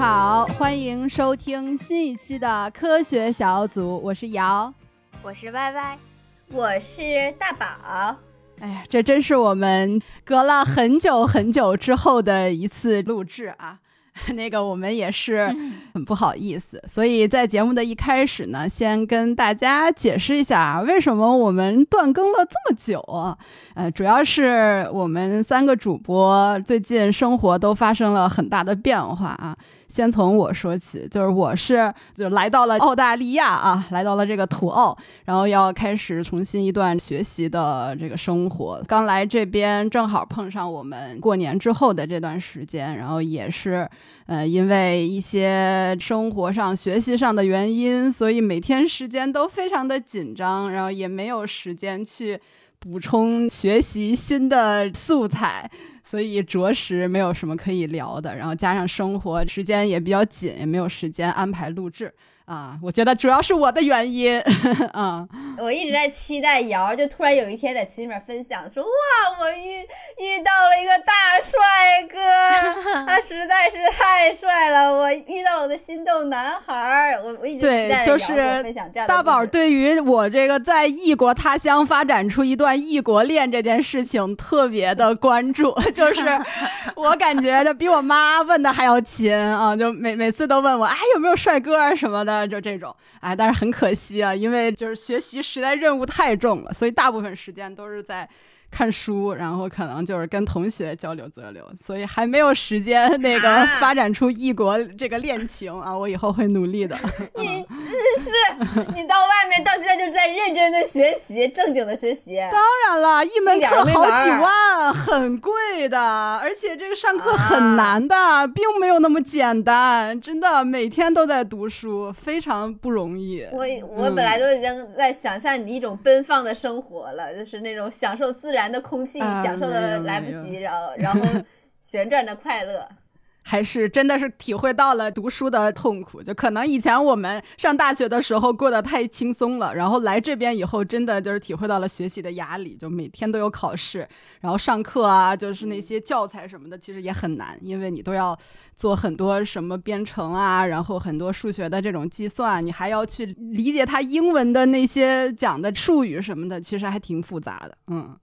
好，欢迎收听新一期的科学小组，我是瑶，我是歪歪，我是大宝。哎呀，这真是我们隔了很久很久之后的一次录制啊！那个我们也是 很不好意思，所以在节目的一开始呢，先跟大家解释一下为什么我们断更了这么久啊？呃，主要是我们三个主播最近生活都发生了很大的变化啊。先从我说起，就是我是就来到了澳大利亚啊，来到了这个土澳，然后要开始重新一段学习的这个生活。刚来这边正好碰上我们过年之后的这段时间，然后也是，呃，因为一些生活上、学习上的原因，所以每天时间都非常的紧张，然后也没有时间去补充学习新的素材。所以着实没有什么可以聊的，然后加上生活时间也比较紧，也没有时间安排录制。啊，我觉得主要是我的原因。啊，我一直在期待瑶，就突然有一天在群里面分享说，哇，我遇遇到了一个大帅哥，他实在是太帅了，我遇到了我的心动男孩儿。我我一直期待瑶分享这样的。大宝对于我这个在异国他乡发展出一段异国恋这件事情特别的 关注，就是我感觉就比我妈问的还要勤啊，就每每次都问我，哎，有没有帅哥啊什么的。就这种，哎，但是很可惜啊，因为就是学习实在任务太重了，所以大部分时间都是在。看书，然后可能就是跟同学交流交流，所以还没有时间 那个发展出异国这个恋情啊！我以后会努力的。你真是，你到外面到现在就是在认真的学习，正经的学习。当然了，一门课好几万，很贵的，而且这个上课很难的，并没有那么简单，真的每天都在读书，非常不容易。我我本来都已经在想象你一种奔放的生活了，就是那种享受自然。然的空气享受的来不及，然后然后 旋转的快乐，还是真的是体会到了读书的痛苦。就可能以前我们上大学的时候过得太轻松了，然后来这边以后，真的就是体会到了学习的压力。就每天都有考试，然后上课啊，就是那些教材什么的，其实也很难，因为你都要做很多什么编程啊，然后很多数学的这种计算，你还要去理解它英文的那些讲的术语什么的，其实还挺复杂的。嗯。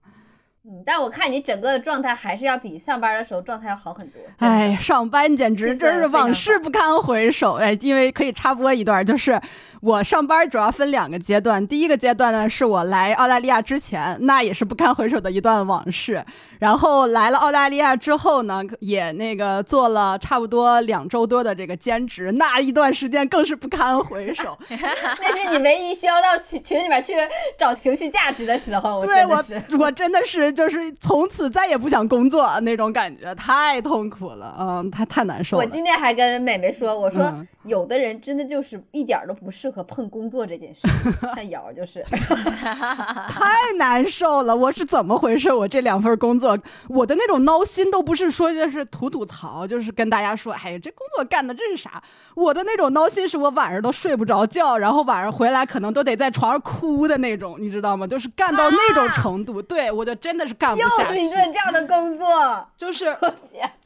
嗯，但我看你整个的状态还是要比上班的时候状态要好很多。哎，上班简直真是往事不堪回首哎！因为可以插播一段，就是我上班主要分两个阶段，第一个阶段呢是我来澳大利亚之前，那也是不堪回首的一段往事。然后来了澳大利亚之后呢，也那个做了差不多两周多的这个兼职，那一段时间更是不堪回首。那是你唯一需要到群群里面去找情绪价值的时候。对我，我真的是就是从此再也不想工作那种感觉，太痛苦了，嗯，太太难受了。我今天还跟美美说，我说有的人真的就是一点都不适合碰工作这件事，看瑶就是，太难受了。我是怎么回事？我这两份工作。我的那种闹心都不是说就是吐吐槽，就是跟大家说，哎呀，这工作干的这是啥？我的那种闹心是我晚上都睡不着觉，然后晚上回来可能都得在床上哭的那种，你知道吗？就是干到那种程度，对我就真的是干不下去。又是一顿这样的工作，就是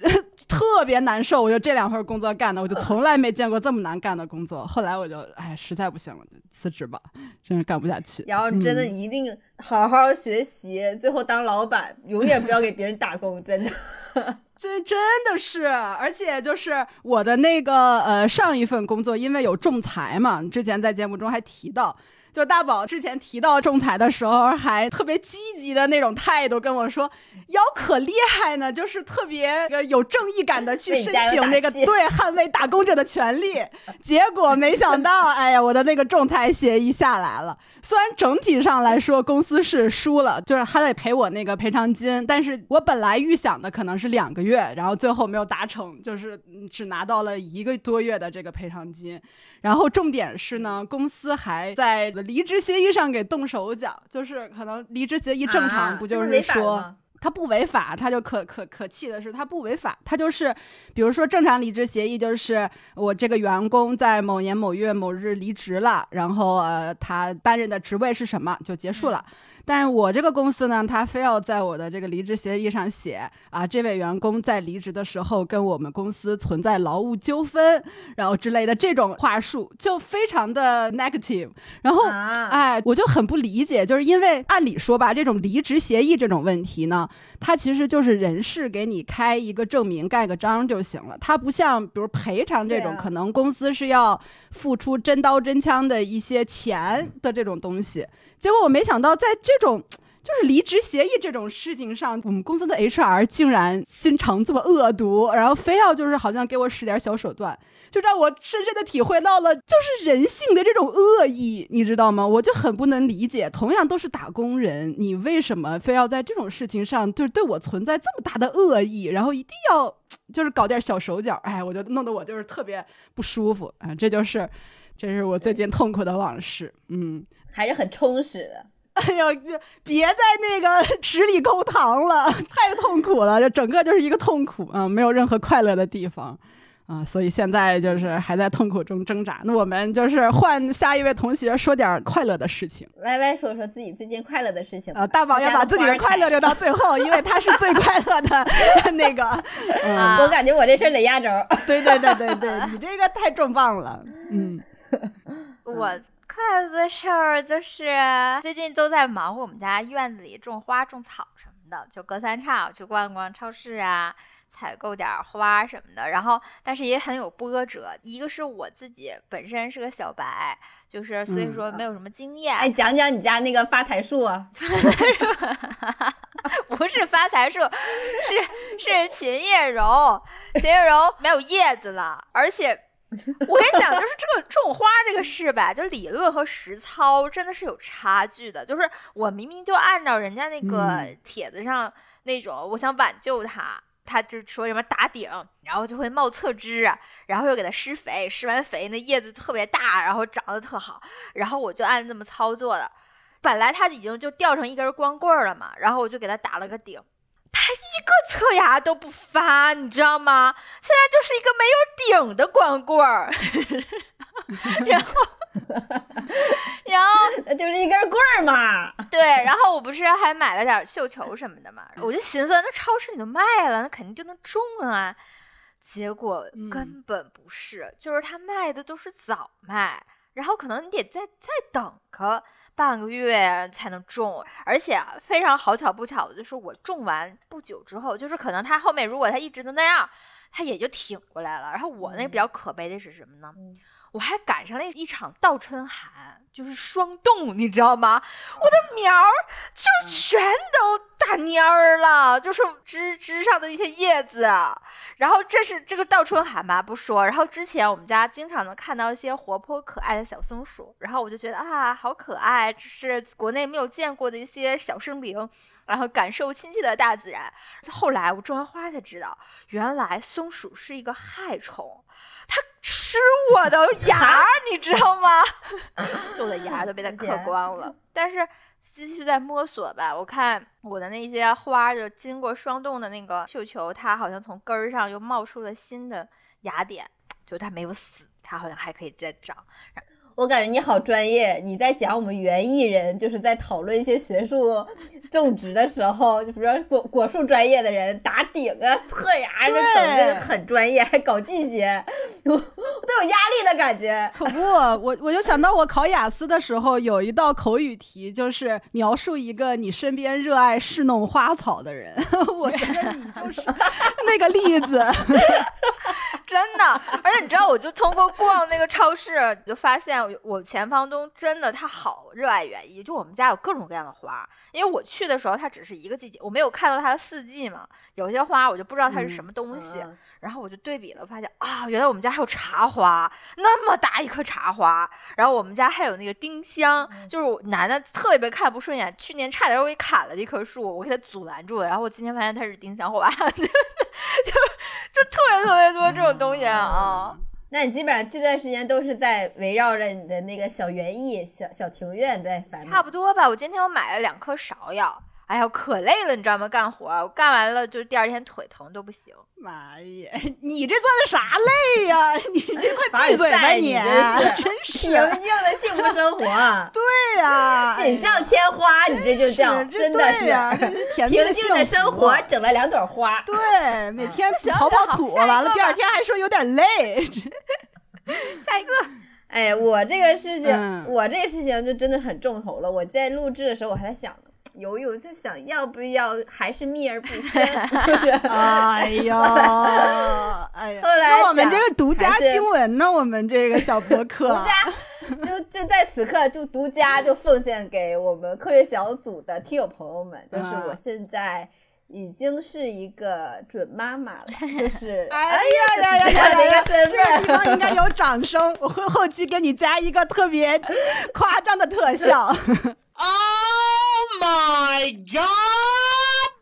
特别难受。我就这两份工作干的，我就从来没见过这么难干的工作。后来我就哎，实在不行了，辞职吧，真是干不下去。然后真的一定。好好学习，最后当老板，永远不要给别人打工，真的，这真的是，而且就是我的那个呃上一份工作，因为有仲裁嘛，之前在节目中还提到。就大宝之前提到仲裁的时候，还特别积极的那种态度跟我说：“瑶可厉害呢，就是特别有正义感的去申请那个对捍卫打工者的权利。”结果没想到，哎呀，我的那个仲裁协议下来了。虽然整体上来说公司是输了，就是还得赔我那个赔偿金，但是我本来预想的可能是两个月，然后最后没有达成，就是只拿到了一个多月的这个赔偿金。然后重点是呢，公司还在离职协议上给动手脚，就是可能离职协议正常不就是说，他不违法，他就可可可气的是他不违法，他就是比如说正常离职协议就是我这个员工在某年某月某日离职了，然后呃他担任的职位是什么就结束了。但我这个公司呢，他非要在我的这个离职协议上写啊，这位员工在离职的时候跟我们公司存在劳务纠纷，然后之类的这种话术就非常的 negative。然后，哎，我就很不理解，就是因为按理说吧，这种离职协议这种问题呢，它其实就是人事给你开一个证明，盖个章就行了。它不像比如赔偿这种，可能公司是要付出真刀真枪的一些钱的这种东西。结果我没想到，在这种 就是离职协议这种事情上，我们公司的 HR 竟然心肠这么恶毒，然后非要就是好像给我使点小手段，就让我深深的体会到了就是人性的这种恶意，你知道吗？我就很不能理解，同样都是打工人，你为什么非要在这种事情上就是对我存在这么大的恶意，然后一定要就是搞点小手脚？哎，我就弄得我就是特别不舒服啊！这就是，这是我最近痛苦的往事，嗯。还是很充实的。哎呦，就别在那个 池里勾糖了，太痛苦了，就整个就是一个痛苦啊，没有任何快乐的地方啊，所以现在就是还在痛苦中挣扎。那我们就是换下一位同学说点快乐的事情。歪歪说说自己最近快乐的事情啊，大宝要把自己的快乐留到最后，因为他是最快乐的 那个。嗯我感觉我这事儿得压轴。对对对对对，你这个太重磅了。嗯，我。快乐的事儿就是最近都在忙活我们家院子里种花种草什么的，就隔三差五去逛逛超市啊，采购点花什么的。然后，但是也很有波折，一个是我自己本身是个小白，就是所以说没有什么经验。哎，讲讲你家那个发财树啊？不是发财树，是是琴叶榕，琴叶榕没有叶子了，而且。我跟你讲，就是这个种花这个事吧，就理论和实操真的是有差距的。就是我明明就按照人家那个帖子上那种，我想挽救它，他就说什么打顶，然后就会冒侧枝，然后又给它施肥，施完肥那叶子特别大，然后长得特好，然后我就按这么操作的。本来它已经就掉成一根光棍了嘛，然后我就给它打了个顶。它一个侧芽都不发，你知道吗？现在就是一个没有顶的光棍儿，然后，然后 就是一根棍儿嘛。对，然后我不是还买了点绣球什么的嘛，我就寻思那超市里都卖了，那肯定就能种啊。结果根本不是，就是他卖的都是早卖，然后可能你得再再等个。半个月才能种，而且非常好巧不巧的就是我种完不久之后，就是可能它后面如果它一直都那样，它也就挺过来了。然后我那比较可悲的是什么呢？我还赶上了一场倒春寒，就是霜冻，你知道吗？我的苗儿就全都大蔫儿了，就是枝枝上的一些叶子。然后这是这个倒春寒吧，不说。然后之前我们家经常能看到一些活泼可爱的小松鼠，然后我就觉得啊，好可爱，这是国内没有见过的一些小生灵，然后感受亲切的大自然。后来我种完花才知道，原来松鼠是一个害虫。它吃我的牙，你知道吗？我的牙都被它嗑光了。但是继续在摸索吧。我看我的那些花，就经过霜冻的那个绣球，它好像从根儿上又冒出了新的芽点，就它没有死，它好像还可以再长。我感觉你好专业，你在讲我们园艺人，就是在讨论一些学术种植的时候，就比如说果果树专业的人打顶啊、侧芽，这整个很专业，还搞季节，我都有压力的感觉。可不，我我就想到我考雅思的时候，有一道口语题，就是描述一个你身边热爱侍弄花草的人。我觉得你就是 那个例子。真的，而且你知道，我就通过逛那个超市，就发现我前房东真的他好热爱园艺，就我们家有各种各样的花。因为我去的时候，它只是一个季节，我没有看到它的四季嘛。有些花我就不知道它是什么东西，然后我就对比了，发现啊，原来我们家还有茶花，那么大一棵茶花。然后我们家还有那个丁香，就是我男的特别看不顺眼，去年差点我给砍了一棵树，我给它阻拦住了。然后我今天发现它是丁香花，特别特别多这种。东西啊，那你基本上这段时间都是在围绕着你的那个小园艺、小小庭院在烦。差不多吧，我今天我买了两颗芍药。哎呀，可累了，你知道吗？干活，我干完了就第二天腿疼都不行。妈呀，你这算啥累呀？你这快闭嘴吧你！你真是真是平静的幸福生活，对呀，锦上添花，你这就叫真的是平静的生活，整了两朵花。对，每天行跑跑土，完了第二天还说有点累。下一个，哎，我这个事情，嗯我这个事情就真的很重头了。我在录制的时候，我还在想呢，犹豫，我在想要不要还是秘而不宣，就是。哎呀，哎呀，后来那我们这个独家新闻呢？我们这个小博客，独家，就就在此刻就独家就奉献给我们科学小组的听友朋友们，就是啊我现在已经是一个准妈妈了，就是 哎呀呀呀呀呀！个身这个地方。应该有掌声，我会后期给你加一个特别 夸张的特效。Oh my god!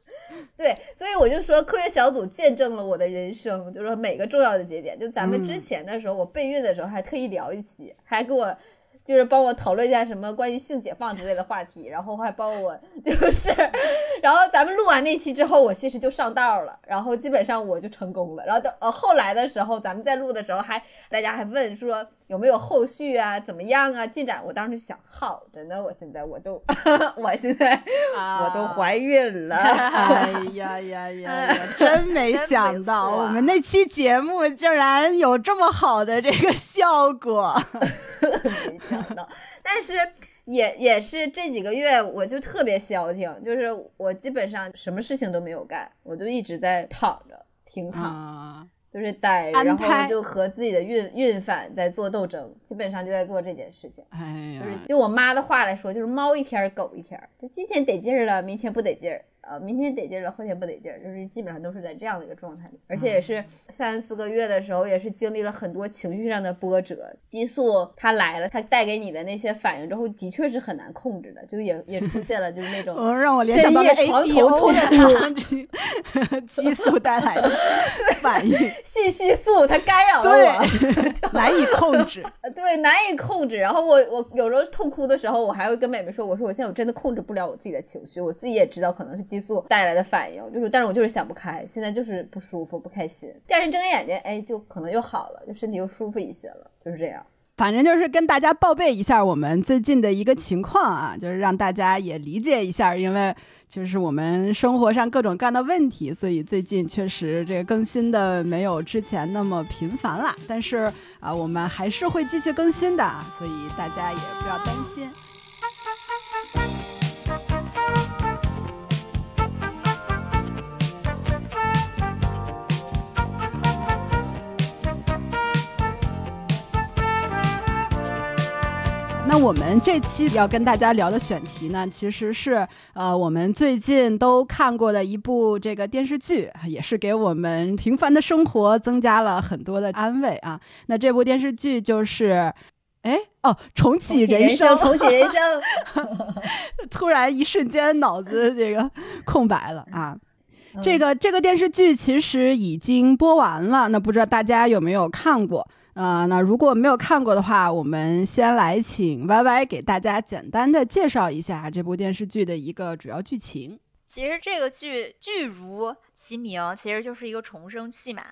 对，所以我就说科学小组见证了我的人生，就是说每个重要的节点。就咱们之嗯前的时候，我备孕的时候还特意聊一期，还给我。就是帮我讨论一下什么关于性解放之类的话题，然后还帮我就是，然后咱们录完那期之后，我其实就上道了，然后基本上我就成功了。然后等呃后来的时候，咱们在录的时候还大家还问说有没有后续啊，怎么样啊，进展？我当时就想，好，真的，我现在我就 我现在我都怀孕了。哎呀呀呀呀！真没想到，错我们那期节目竟然有这么好的这个效果。但是也也是这几个月，我就特别消停，就是我基本上什么事情都没有干，我就一直在躺着平躺，啊，就是待着，然后就和自己的孕孕反在做斗争，基本上就在做这件事情。哎呀就是，用我妈的话来说，就是猫一天儿狗一天儿，就今天得劲儿了，明天不得劲儿。啊，明天得劲儿了，后天不得劲儿，就是基本上都是在这样的一个状态里，而且也是三四个月的时候，也是经历了很多情绪上的波折。激素它来了，它带给你的那些反应之后，的确是很难控制的，就也也出现了就是那种嗯，让我深夜床头痛的这 激素带来的反应，信息素，它干扰了我，，难以控制。呃对，难以控制。然后我我有时候痛哭的时候，我还会跟妹妹说，我说我现在我真的控制不了我自己的情绪，我自己也知道可能是激素带来的反应，就是但是我就是想不开，现在就是不舒服不开心。第二天睁开眼睛，哎，就可能又好了，就身体又舒服一些了，就是这样。反正就是跟大家报备一下我们最近的一个情况啊，就是让大家也理解一下，因为就是我们生活上各种各样的问题，所以最近确实这个更新的没有之前那么频繁了。但是啊，我们还是会继续更新的，啊，所以大家也不要担心。那我们这期要跟大家聊的选题呢，其实是呃我们最近都看过的一部这个电视剧，也是给我们平凡的生活增加了很多的安慰啊。那这部电视剧就是，哎哦，重启人生，重启人生，突然一瞬间脑子这个空白了啊。嗯这个这个电视剧其实已经播完了，那不知道大家有没有看过？呃，那如果没有看过的话，我们先来请 Y Y 给大家简单的介绍一下这部电视剧的一个主要剧情。其实这个剧剧如其名，其实就是一个重生戏码。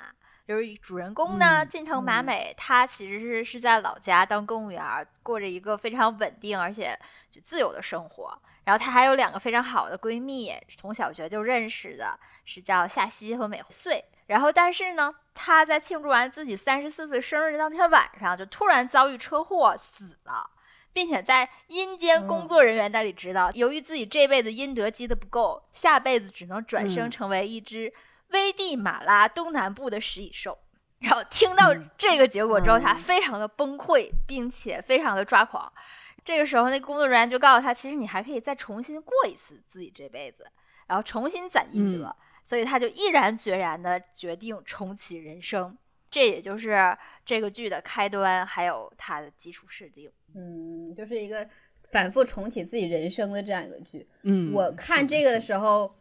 就是主人公呢，嗯近藤麻嗯美，她其实是是在老家当公务员儿，过着一个非常稳定而且就自由的生活。然后她还有两个非常好的闺蜜，从小学就认识的，是叫夏希和美穗。然后，但是呢，他在庆祝完自己三十四岁生日的当天晚上，就突然遭遇车祸死了。并且在阴间工作人员那里知道，由于自己这辈子阴德积的不够，下辈子只能转生嗯成为一只危地马拉东南部的食蚁兽。然后听到嗯这个结果之后，他嗯非常的崩溃，并且非常的抓狂。这个时候，那工作人员就告诉他，其实你还可以再重新过一次自己这辈子，然后重新攒阴德。所以他就毅然决然的决定重启人生。这也就是这个剧的开端，还有它的基础设定。嗯，就是一个反复重启自己人生的这样一个剧。嗯，我看这个的时候，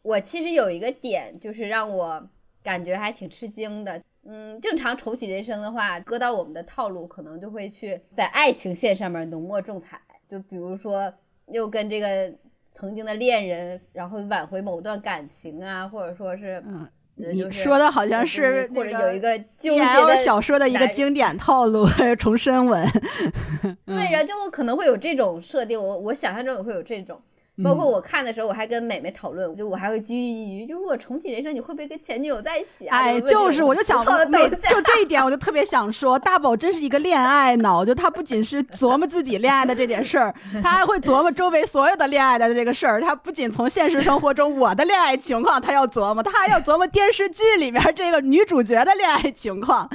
我其实有一个点，就是让我感觉还挺吃惊的。嗯，正常重启人生的话，搁到我们的套路，可能就会去在爱情线上面浓墨重彩。就比如说，又跟这个曾经的恋人，然后挽回某段感情啊，或者说是，嗯，呃你说的好像是或者有一个纠结的小说的一个经典套路，重生文。对，然后就可能会有这种设定，我我想象中也会有这种。包括嗯我看的时候，我还跟美美讨论，就我还会拘于，就如果重启人生，你会不会跟前女友在一起啊？哎，就是，我就想 好的，每等一下就这一点，我就特别想说，大宝真是一个恋爱脑，就他不仅是琢磨自己恋爱的这点事儿，他还会琢磨周围所有的恋爱的这个事儿。他不仅从现实生活中我的恋爱情况他要琢磨，他还要琢磨电视剧里面这个女主角的恋爱情况，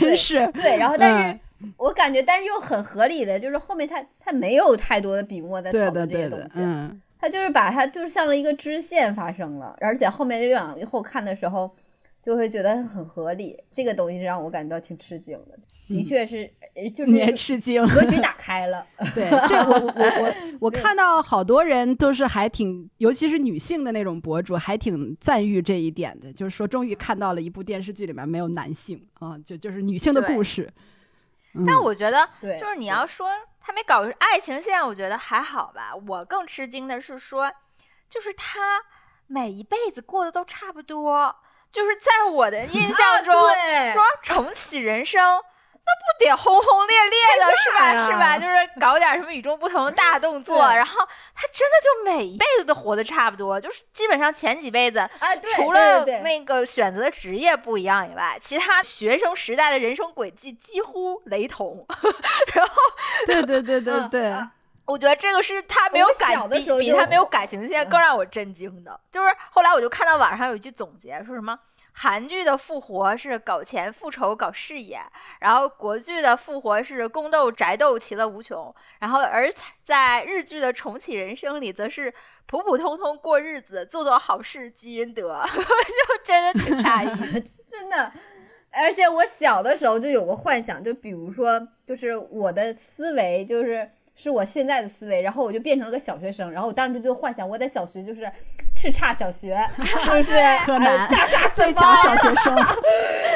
真是。对，然后但嗯是、我感觉，但是又很合理的，就是后面他他没有太多的笔墨在讨论这对的些东，西，嗯，他就是把它就是像了一个支线发生了，而且后面就往后看的时候，就会觉得很合理。这个东西让我感觉到挺吃惊的，的确是，呃就是吃惊。格局打开了。对，这我我我 我我看到好多人都是还挺，尤其是女性的那种博主，还挺赞誉这一点的，就是说终于看到了一部电视剧里面没有男性啊，就就是女性的故事。但嗯我觉得，对就是你要说他没搞爱情线，我觉得还好吧。我更吃惊的是说，就是他每一辈子过得都差不多，就是在我的印象中，说重启人生。那不得轰轰烈烈的是吧？是吧？就是搞点什么与众不同的大动作，然后他真的就每一辈子都活得差不多，就是基本上前几辈子啊，对，除了那个选择的职业不一样以外，其他学生时代的人生轨迹几乎雷同。然后对对对对嗯对，啊我觉得这个是他没有我感比他没有感情线更让我震惊的，就是后来我就看到网上有一句总结，说什么。韩剧的复活是搞钱、复仇、搞事业，然后国剧的复活是宫斗、宅斗，其乐无穷。然后而在日剧的重启人生里，则是普普通通过日子，做做好事，积阴德，就真的挺诧异。真的。而且我小的时候就有个幻想，就比如说，就是我的思维就是是我现在的思维，然后我就变成了个小学生，然后我当时就幻想我在小学就是叱咤小学，就是柯南大杀最四方，小学生，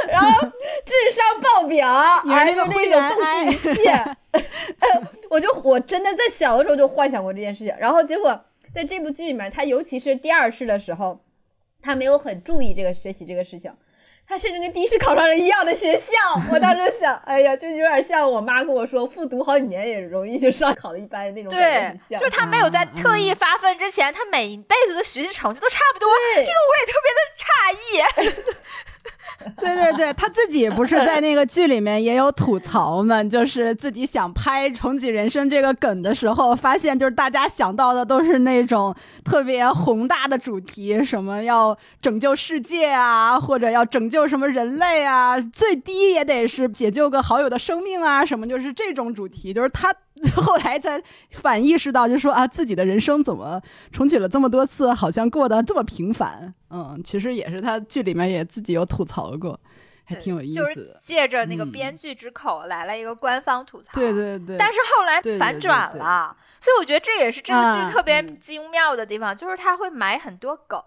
然后智商爆表，而且那种洞悉一切。我就我真的在小的时候就幻想过这件事情，然后结果在这部剧里面，他尤其是第二世的时候，他没有很注意这个学习这个事情。他甚至跟第一次考上了一样的学校，我当时想，哎呀，就有点像我妈跟我说，复读好几年也容易就上考的一般的那种感觉对很，像。就是他没有在嗯特意发奋之前，他每一辈子的学习成绩都差不多，这个我也特别的诧异。对 对对，他自己不是在那个剧里面也有吐槽嘛，就是自己想拍重启人生这个梗的时候，发现就是大家想到的都是那种特别宏大的主题，什么要拯救世界啊，或者要拯救什么人类啊，最低也得是解救个好友的生命啊，什么就是这种主题，就是他 后来才反意识到，就说啊，自己的人生怎么重启了这么多次，好像过得这么平凡。嗯，其实也是他剧里面也自己有吐槽过，还挺有意思的。是借着那个嗯编剧之口来了一个官方吐槽。对对对，但是后来对对对反转对了，所以我觉得这也是这个啊剧特别嗯精妙的地方，就是他会埋很多梗，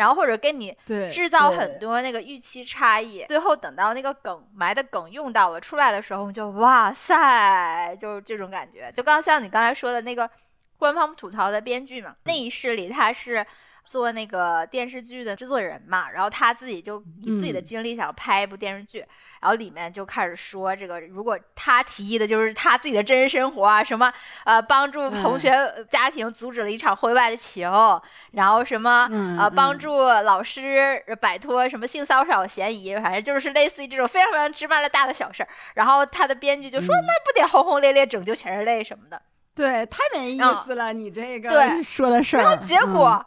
然后或者跟你制造很多那个预期差异，最后等到那个梗埋的梗用到了出来的时候，就哇塞，就是这种感觉。就刚像你刚才说的那个官方吐槽的编剧嘛，那一世里他是。做那个电视剧的制作人嘛，然后他自己就以自己的嗯经历想拍一部电视剧，然后里面就开始说这个，如果他提议的就是他自己的真实生活啊，什么呃帮助同嗯学呃家庭阻止了一场婚外的情，然后什么嗯呃帮嗯助老师摆脱什么性骚扰嫌疑，反正就是类似于这种非常非常芝麻的大的小事儿。然后他的编剧就说，嗯那不得轰轰烈烈拯救全人类什么的。对，太没意嗯思了，你这个对 说的事儿。然后结嗯果、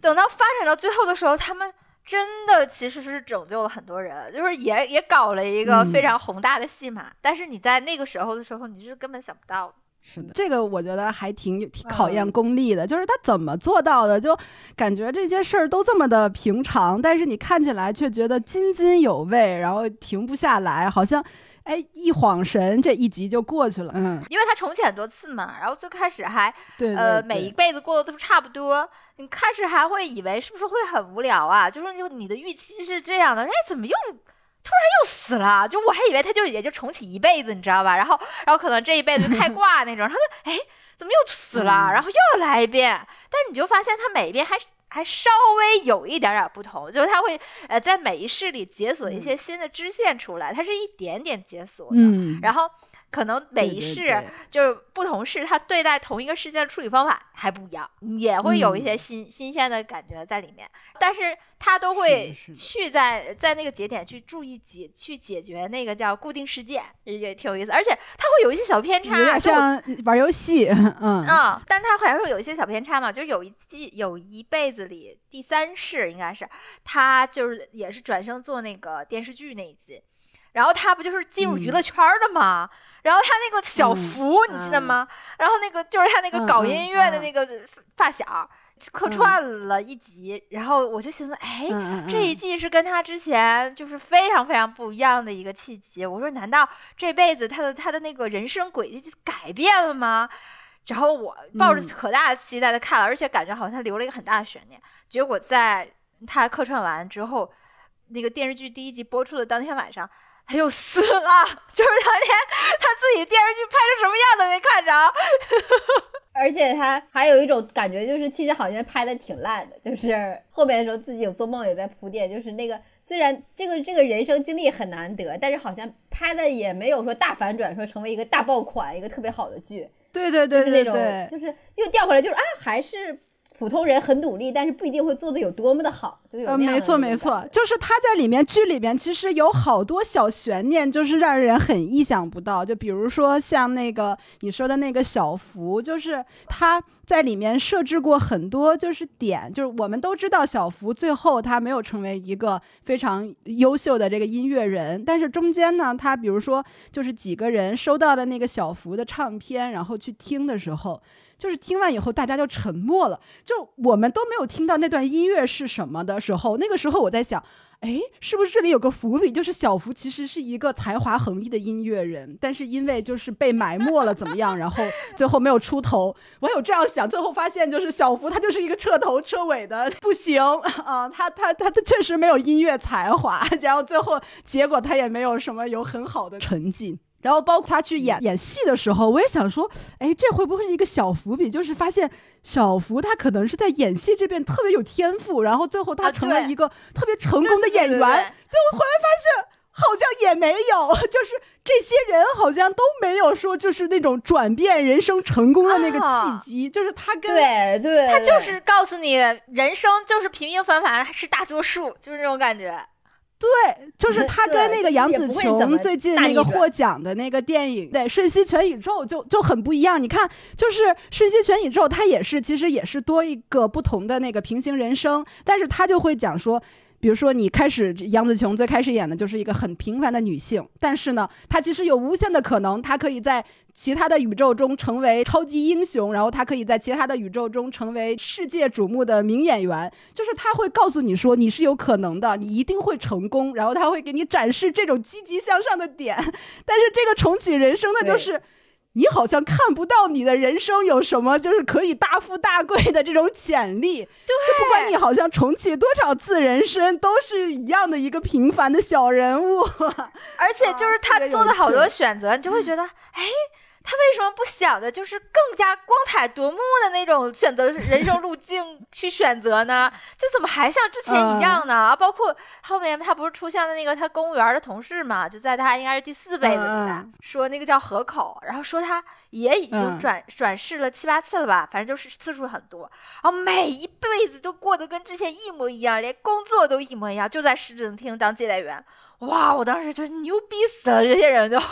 等到发展到最后的时候，他们真的其实是拯救了很多人，就是也也搞了一个嗯非常宏大的戏码。但是你在那个时候的时候，你是根本想不到的。是的，这个我觉得还挺挺考验嗯功力的，就是他怎么做到的？就感觉这些事儿都这么的平常，但是你看起来却觉得津津有味，然后停不下来，好像哎一晃神，这一集就过去了。嗯，因为他重启很多次嘛，然后最开始还对呃每一辈子过得都差不多，你开始还会以为是不是会很无聊啊？就是就你的预期是这样的，哎，怎么又突然又死了？就我还以为他就也就重启一辈子，你知道吧？然后然后可能这一辈子就开挂那种，然后就哎怎么又死了？嗯然后又要来一遍，但是你就发现他每一遍还还稍微有一点点不同，就是它会呃在每一世里解锁一些新的支线出来，它是一点点解锁的，嗯，然后可能每一世对就是不同世，他对待同一个事件的处理方法还不一样，也会有一些嗯新、新鲜的感觉在里面。但是他都会去在在那个节点去注意解去解决那个叫固定事件，也挺有意思。而且他会有一些小偏差，有点像玩游戏，嗯嗯、但是它还是有一些小偏差嘛，就是有一季有一辈子里第三世应该是他就是也是转生做那个电视剧那一季，然后他不就是进入娱乐圈儿的吗？然后他那个小嗯福、你记得嗯吗？然后那个就是他那个搞音乐的嗯那个发小客嗯串了一集，然后我就寻思，哎。嗯嗯这一季是跟他之前就是非常非常不一样的一个契机。我说，难道这辈子他的他的那个人生轨迹就改变了吗？然后我抱着嗯可大的期待的看了，而且感觉好像他留了一个很大的悬念。结果在他客串完之后，那个电视剧第一集播出的当天晚上，他又死了，就是他连他自己电视剧拍成什么样都没看着。而且他还有一种感觉，就是其实好像拍的挺烂的，就是后面的时候自己有做梦也在铺垫，就是那个虽然这个这个人生经历很难得，但是好像拍的也没有说大反转，说成为一个大爆款，一个特别好的剧，对对对就是那种对对，就是又调回来，就是啊还是普通人很努力，但是不一定会做的有多么的好，就有呃，没错没错就是他在里面剧里面其实有好多小悬念，就是让人很意想不到。就比如说像那个你说的那个小福，就是他在里面设置过很多就是点，就是我们都知道小福最后他没有成为一个非常优秀的这个音乐人，但是中间呢，他比如说就是几个人收到了那个小福的唱片，然后去听的时候。就是听完以后，大家就沉默了。就我们都没有听到那段音乐是什么的时候，那个时候我在想，哎，是不是这里有个伏笔？就是小福其实是一个才华横溢的音乐人，但是因为就是被埋没了怎么样，然后 最后没有出头。我有这样想，最后发现就是小福他就是一个彻头彻尾的不行啊，他他他他确实没有音乐才华，然后最后结果他也没有什么有很好的成绩。然后包括他去演演戏的时候，我也想说，哎，这会不会是一个小伏笔？就是发现小福他可能是在演戏这边特别有天赋，然后最后他成了一个特别成功的演员。对对对对结果后来发现好像也没有，就是这些人好像都没有说就是那种转变人生成功的那个啊契机，就是他跟对对，他就是告诉你，人生就是平平凡凡，是大多数，就是那种感觉。对，就是 他跟那个杨紫琼最近那个获奖的那个电影，对《瞬息全宇宙》就就很不一样。你看，就是《瞬息全宇宙》，它也是其实也是多一个不同的那个平行人生，但是他就会讲说。比如说，你开始杨紫琼最开始演的就是一个很平凡的女性，但是呢，她其实有无限的可能，她可以在其他的宇宙中成为超级英雄，然后她可以在其他的宇宙中成为世界瞩目的名演员。就是他会告诉你说你是有可能的，你一定会成功，然后他会给你展示这种积极向上的点。但是这个重启人生的就是。你好像看不到你的人生有什么，就是可以大富大贵的这种潜力。对，就不管你好像重启多少次人生，都是一样的一个平凡的小人物。而且就是他做的好多选择，你就会觉得，哎，他为什么不想的就是更加光彩夺目的那种选择人生路 径去选择呢？就怎么还像之前一样呢？啊，包括后面他不是出现了那个他公务员的同事嘛，就在他应该是第四辈子里的，嗯嗯说那个叫河口，然后说他也已经嗯转、转世了七八次了吧，反正就是次数很多，然后每一辈子都过得跟之前一模一样，连工作都一模一样，就在市政厅当接待员。哇！我当时就牛逼死了，这些人就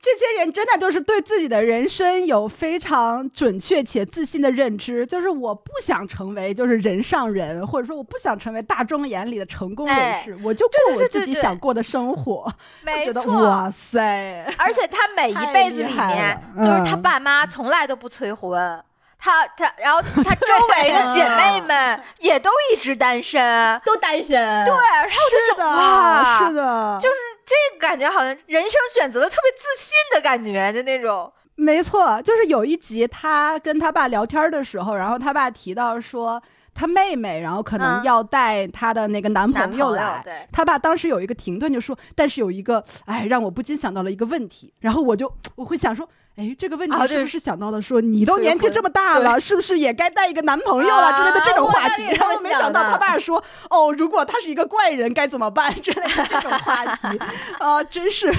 这些人真的就是对自己的人生有非常准确且自信的认知，就是我不想成为就是人上人，或者说我不想成为大众眼里的成功人哎士，我就对过我自己想过的生活。觉得没错，哇塞，而且他每 一辈子里面，就是他嗯爸妈从来都不催婚。他他，然后他周围的姐妹们 也都一直单身，都单身，对，然后我就是想，哇，是的，就是这个感觉好像人生选择的特别自信的感觉，就那种，没错，就是有一集他跟他爸聊天的时候，然后他爸提到说。他妹妹，然后可能嗯要带她的那个男男朋友来，对他爸当时有一个停顿，就说：“但是有一个，哎，让我不禁想到了一个问题。”然后我就我会想说：“哎，这个问题是不是想到了说你都年纪这么大了，是不是也该带一个男朋友了之类的这种话题？然后没想到他爸说，哦，如果他是一个怪人该怎么办 之类的这种话题，啊，真是。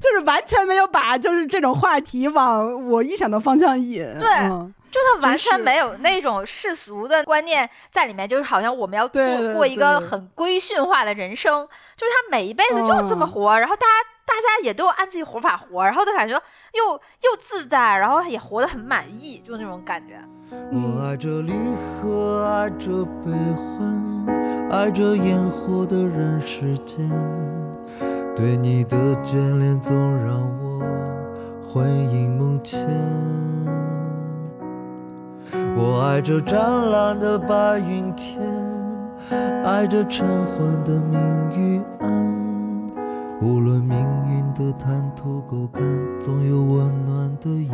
就是完全没有把就是这种话题往我预想的方向引，对嗯就他完全没有那种世俗的观念在里面，就是好像我们要做过一个很规训化的人生，就是他每一辈子就这么嗯活，然后大家大家也都按自己活法活，然后都感觉又又自在，然后也活得很满意，就那种感觉。我爱这离合，爱这悲欢，爱这烟火的人世间。对你的眷恋总让我魂萦梦牵。我爱这湛蓝的白云天，爱这晨昏的明与暗。无论命运的滩头沟坎，总有温暖的夜。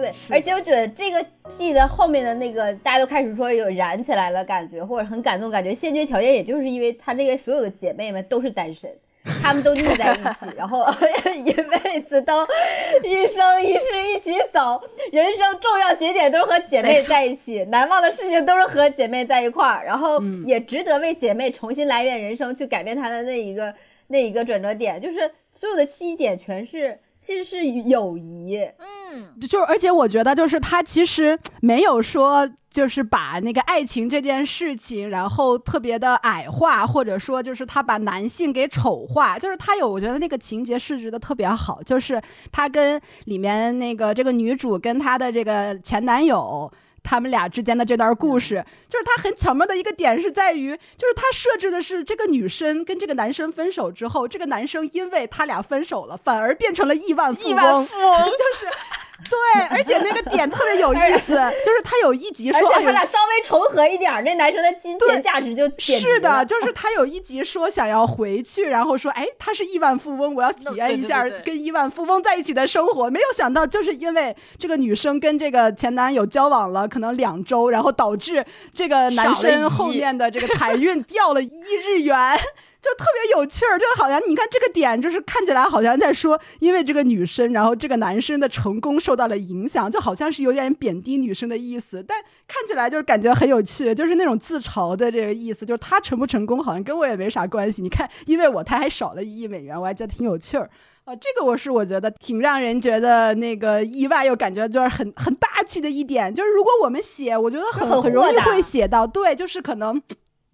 对，而且我觉得这个戏的后面的那个，大家都开始说有燃起来了感觉，或者很感动感觉，先决条件也就是因为她这个所有的姐妹们都是单身，她们都腻在一起，然后一辈子都一生一世一起走，人生重要节点都是和姐妹在一起，难忘的事情都是和姐妹在一块儿，然后嗯。也值得为姐妹重新来一遍人生，去改变她的那一个那一个转折点，就是所有的起点全是其实是友谊，嗯，就是，而且我觉得，就是他其实没有说，就是把那个爱情这件事情，然后特别的矮化，或者说就是他把男性给丑化，就是他有，我觉得那个情节设置的特别好，就是他跟里面那个这个女主跟她的这个前男友。他们俩之间的这段故事，就是他很巧妙的一个点是在于，就是他设置的是这个女生跟这个男生分手之后，这个男生因为他俩分手了，反而变成了亿万富亿，万富翁。就是对，而且那个点特别有意思，就是他有一集说，而且他俩稍微重合一点儿，那男生的金钱价值就是的，就是他有一集说想要回去，然后说，哎，他是亿万富翁，我要体验一下跟亿万富翁在一起的生活。没有想到，就是因为这个女生跟这个前男友交往了可能两周，然后导致这个男生后面的这个财运掉了一日元。就特别有趣儿，就好像你看这个点，就是看起来好像在说，因为这个女生，然后这个男生的成功受到了影响，就好像是有点贬低女生的意思，但看起来就是感觉很有趣，就是那种自嘲的这个意思，就是他成不成功好像跟我也没啥关系。你看，因为我他还少了一亿美元，我还觉得挺有趣儿。啊，这个我是我觉得挺让人觉得那个意外，又感觉就是很很大气的一点，就是如果我们写，我觉得很很很容易会写到，对，就是可能。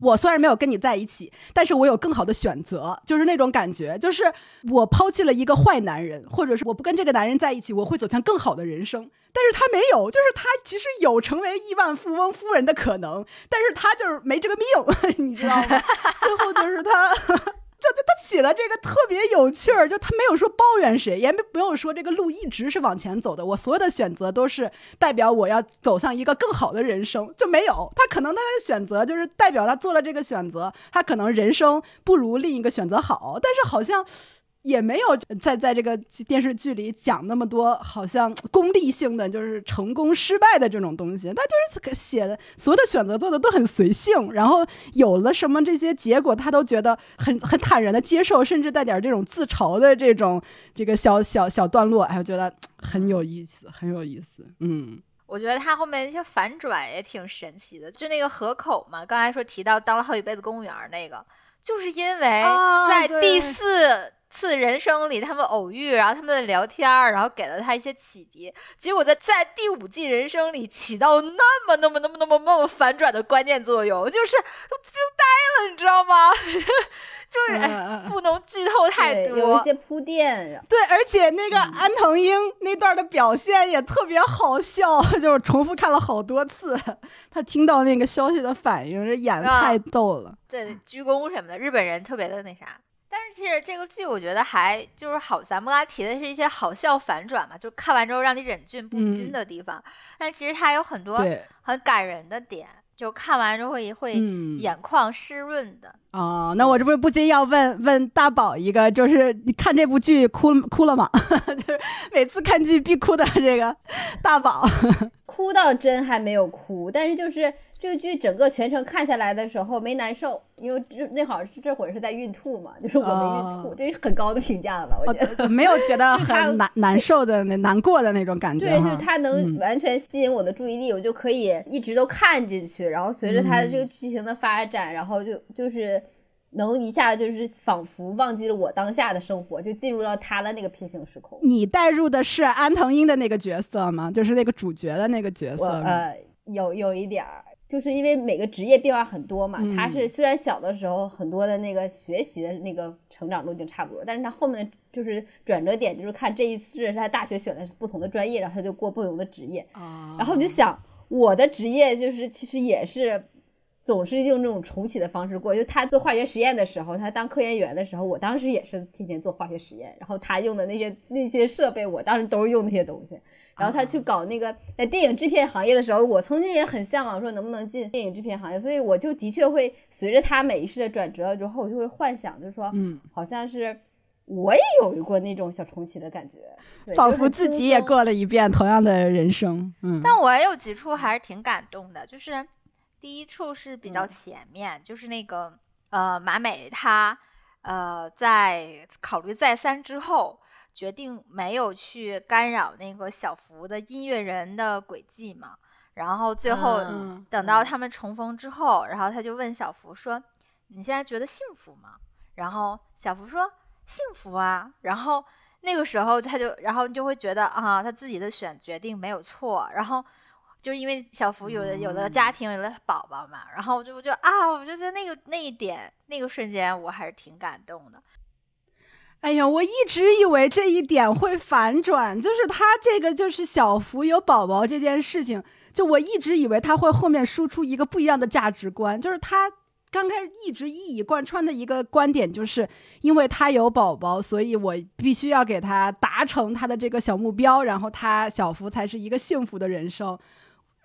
我虽然没有跟你在一起，但是我有更好的选择，就是那种感觉，就是我抛弃了一个坏男人，或者是我不跟这个男人在一起，我会走向更好的人生。但是他没有，就是他其实有成为亿万富翁夫人的可能，但是他就是没这个命，你知道吗？最后就是他。就他他写的这个特别有趣儿，就他没有说抱怨谁，也没没有说这个路一直是往前走的，我所有的选择都是代表我要走向一个更好的人生，就没有他可能他的选择就是代表他做了这个选择，他可能人生不如另一个选择好，但是好像。也没有在在这个电视剧里讲那么多好像功利性的，就是成功失败的这种东西。他就是写的所有的选择做的都很随性，然后有了什么这些结果，他都觉得很很坦然的接受，甚至带点这种自嘲的这种这个小小小段落，哎，我觉得很有意思，很有意思。嗯，我觉得他后面那些反转也挺神奇的，就那个河口嘛，刚才说提到当了好几辈子公务员那个，就是因为在第四次人生里他们偶遇，然后他们聊天，然后给了他一些启迪，结果在在第五季人生里起到那么那么那么那么那么反转的关键作用，就是都惊呆了，你知道吗？就是哎，不能剧透太多，有一些铺垫，对，而且那嗯个安藤英那段的表现也特别好笑，就是重复看了好多次。他听到那个消息的反应，这演得啊太逗了。对鞠躬什么的，日本人特别的那啥。但是其实这个剧我觉得还就是好，咱们刚才提的是一些好笑反转嘛，就看完之后让你忍俊不禁嗯的地方。但其实它有很多，很感人的点，就看完之后也会嗯眼眶湿润的。哦，那我这不是不禁要问问大宝一个，就是你看这部剧哭哭了吗？就是每次看剧必哭的这个大宝。哭到真还没有哭，但是就是这个剧整个全程看下来的时候没难受，因为这那好是这会儿是在孕吐嘛，就是我没孕吐，哦这是很高的评价了吧？我觉得。呃没有觉得很难难受的那难过的那种感觉对，就是它能嗯完全吸引我的注意力，我就可以一直都看进去。然后随着它的这个剧情的发展，然后就就是能一下就是仿佛忘记了我当下的生活，就进入到他的那个平行时空。你带入的是安藤英的那个角色吗？就是那个主角的那个角色吗？呃有有一点儿，就是因为每个职业变化很多嘛。他是嗯虽然小的时候很多的那个学习的那个成长路径差不多，但是他后面就是转折点，就是看这一次他大学选的是不同的专业，然后他就过不同的职业。啊然后我就想，我的职业就是其实也是总是用这种重启的方式过。就他做化学实验的时候，他当科研员的时候，我当时也是天天做化学实验。然后他用的那些那些设备，我当时都是用那些东西。然后他去搞那个在电影制片行业的时候，我曾经也很向往说能不能进电影制片行业，所以我就的确会随着他每一世的转折之后，我就会幻想，就是说，嗯，好像是我也有过那种小重启的感觉，仿佛自己也过了一遍同样的人生。嗯，但我也有几处还是挺感动的，就是第一处是比较嗯前面，就是那个呃马美他呃在考虑再三之后，决定没有去干扰那个小福的音乐人的轨迹嘛。然后最后嗯等到他们重逢之后，然后他就问小福说：“你现在觉得幸福吗？”然后小福说：“幸福啊。”然后那个时候他就，然后你就会觉得啊，他自己的选决定没有错。然后就是因为小福有的有了家庭有了宝宝嘛，然后就就啊，我就觉得那个那一点那个瞬间我还是挺感动的。哎呀，我一直以为这一点会反转，就是他这个就是小福有宝宝这件事情，就我一直以为他会后面输出一个不一样的价值观，就是他刚开始一直一以贯穿的一个观点，就是因为他有宝宝，所以我必须要给他达成他的这个小目标，然后他小福才是一个幸福的人生。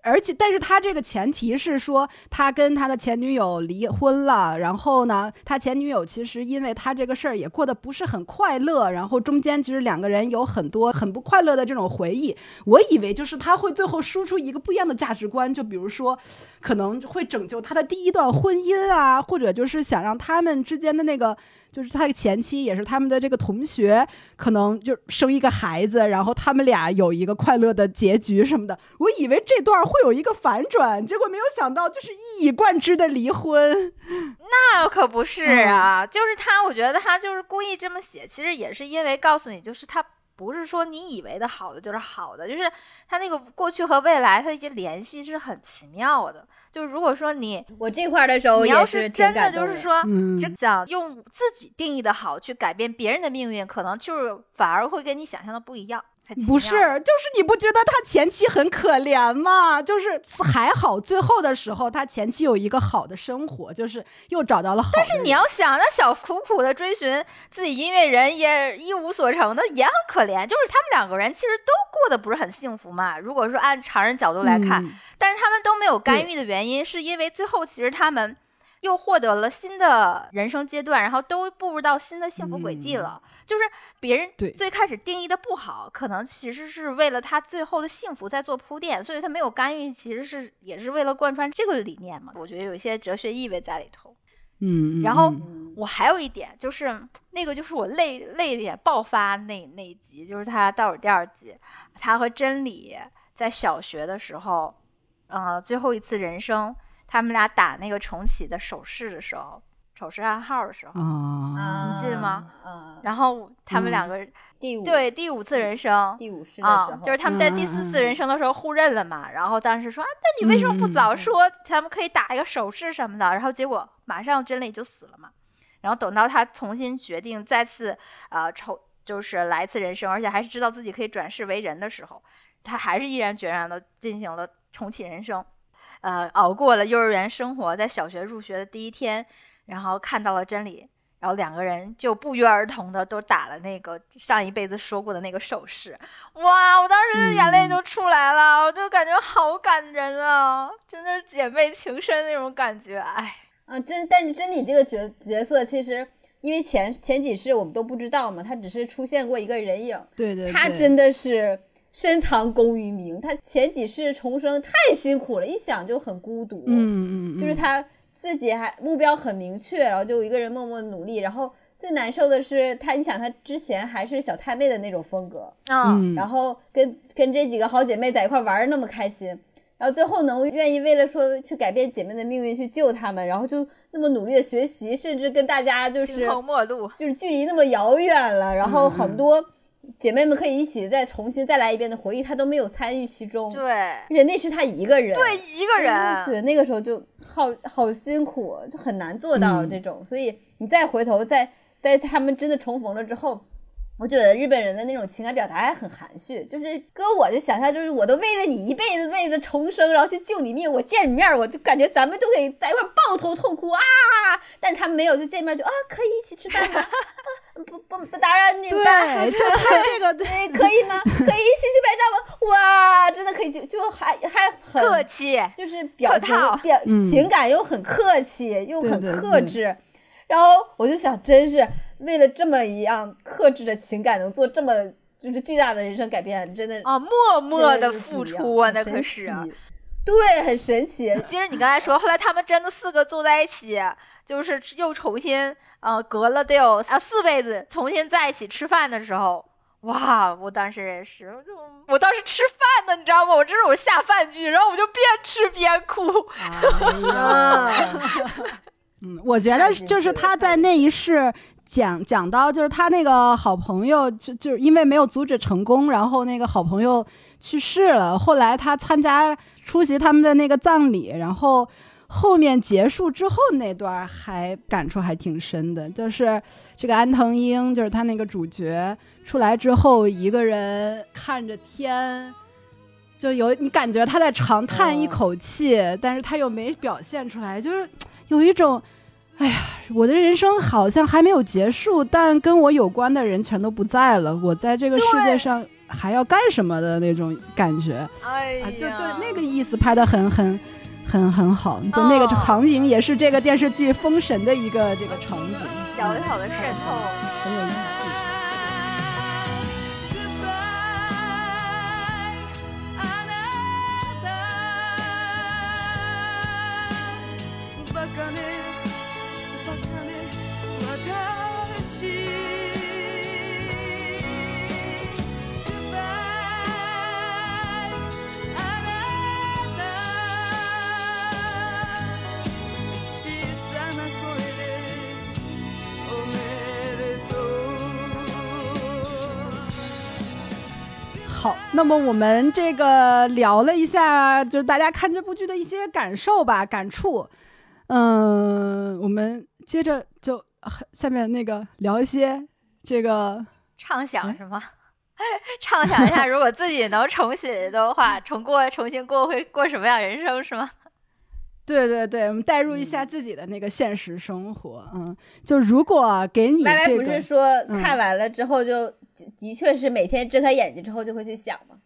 而且，但是他这个前提是说，他跟他的前女友离婚了，然后呢，他前女友其实因为他这个事儿也过得不是很快乐，然后中间其实两个人有很多很不快乐的这种回忆。我以为就是他会最后输出一个不一样的价值观，就比如说，可能会拯救他的第一段婚姻啊，或者就是想让他们之间的那个。就是他的前妻也是他们的这个同学，可能就生一个孩子，然后他们俩有一个快乐的结局什么的。我以为这段会有一个反转，结果没有想到就是一以贯之的离婚。那可不是啊，就是他，我觉得他就是故意这么写，其实也是因为告诉你，就是他不是说你以为的好的就是好的，就是它那个过去和未来，它一些联系是很奇妙的。就是如果说你我这块儿的时候你要是真的就是说，嗯就想用自己定义的好去改变别人的命运，可能就是反而会跟你想象的不一样。不是，就是你不觉得他前妻很可怜吗？就是 还好，最后的时候他前妻有一个好的生活，就是又找到了好。但是你要想，那小苦苦的追寻自己音乐人也一无所成的，也很可怜。就是他们两个人其实都过得不是很幸福嘛。如果说按常人角度来看，嗯但是他们都没有干预的原因，是因为最后其实他们又获得了新的人生阶段，然后都步入到新的幸福轨迹了。就是别人最开始定义的不好，可能其实是为了他最后的幸福在做铺垫，所以他没有干预，其实是也是为了贯穿这个理念嘛。我觉得有一些哲学意味在里头。嗯，嗯然后我还有一点就是，那个就是我泪泪点爆发那那一集，就是他倒数第二集，他和真理在小学的时候，呃，最后一次人生，他们俩打那个重启的手势的时候，手势暗号的时候，啊，你记得吗啊，然后他们两嗯个、第五对第五次人生。第五次的时啊、候，就是他们在第四次人生的时候互认了嘛，然后当时说，啊，那你为什么不早说咱们可以打一个手势什么的？然后结果马上真理就死了嘛，然后等到他重新决定再次呃抽就是来一次人生，而且还是知道自己可以转世为人的时候，他还是毅然决然的进行了重启人生，呃，熬过了幼儿园生活，在小学入学的第一天，然后看到了真理。然后两个人就不约而同的都打了那个上一辈子说过的那个手势，哇！我当时眼泪就出来了，我就感觉好感人啊，真的是姐妹情深那种感觉，哎，啊，真但是真理这个角角色其实。因为前前几世我们都不知道嘛，他只是出现过一个人影，对对，对他真的是深藏功与名。她前几世重生太辛苦了，一想就很孤独。嗯嗯，就是她自己还目标很明确，然后就一个人默默努力。然后最难受的是她，你想她之前还是小太妹的那种风格，啊，嗯，然后跟跟这几个好姐妹在一块玩的那么开心，然后最后能愿意为了说去改变姐妹的命运去救她们，然后就那么努力的学习，甚至跟大家就是就是距离那么遥远了，然后嗯很多姐妹们可以一起再重新再来一遍的回忆，她都没有参与其中，对。而且那是她一个人，对，一个对，人，那个时候就好好辛苦，就很难做到嗯。这种，所以你再回头，在在他们真的重逢了之后。我觉得日本人的那种情感表达还很含蓄，就是搁我就想象，就是我都为了你一辈子为了重生，然后去救你命，我见你面我就感觉咱们都可以在一块抱头痛哭啊！但是他们没有，就见面就啊可以一起吃饭吗？啊不不不打扰你们吧，对，就他这个，对，可以吗？可以一起去拍照吗？哇，真的可以去，就还还很客气，就是表情表嗯情感又很客气，又很对对对克制。然后我就想，真是为了这么一样克制的情感，能做这么就是巨大的人生改变，真的啊，默默的付出啊，那可是。啊对，很神奇。其实你刚才说，后来他们真的四个坐在一起，就是又重新呃隔了得有啊四辈子重新在一起吃饭的时候，哇！我当时也是，我就我当时吃饭呢，你知道吗？我这是我下饭剧，然后我就边吃边哭。啊，嗯，我觉得就是他在那一世讲讲到，就是他那个好朋友，就就是因为没有阻止成功，然后那个好朋友去世了。后来他参加出席他们的那个葬礼，然后后面结束之后那段儿还感触还挺深的，就是这个安藤英，就是他那个主角出来之后，一个人看着天。就有你感觉他在长叹一哦口气，但是他又没表现出来，就是有一种，哎呀，我的人生好像还没有结束，但跟我有关的人全都不在了，我在这个世界上还要干什么的那种感觉哎啊，就，就那个意思拍的很很很很好，就那个哦场景也是这个电视剧《封神》的一个这个场景，小小的渗透。好，那么我们这个聊了一下，就是大家看这部剧的一些感受吧、感触。嗯，我们接着就呃下面那个聊一些这个畅想哎是吗？畅想一下，如果自己能重启的话，重过、重新过会过什么样人生是吗？对对对，我们代入一下自己的那个现实生活，嗯，就如果给你歪歪这个，不是说嗯看完了之后就就的确是每天睁开眼睛之后就会去想嘛？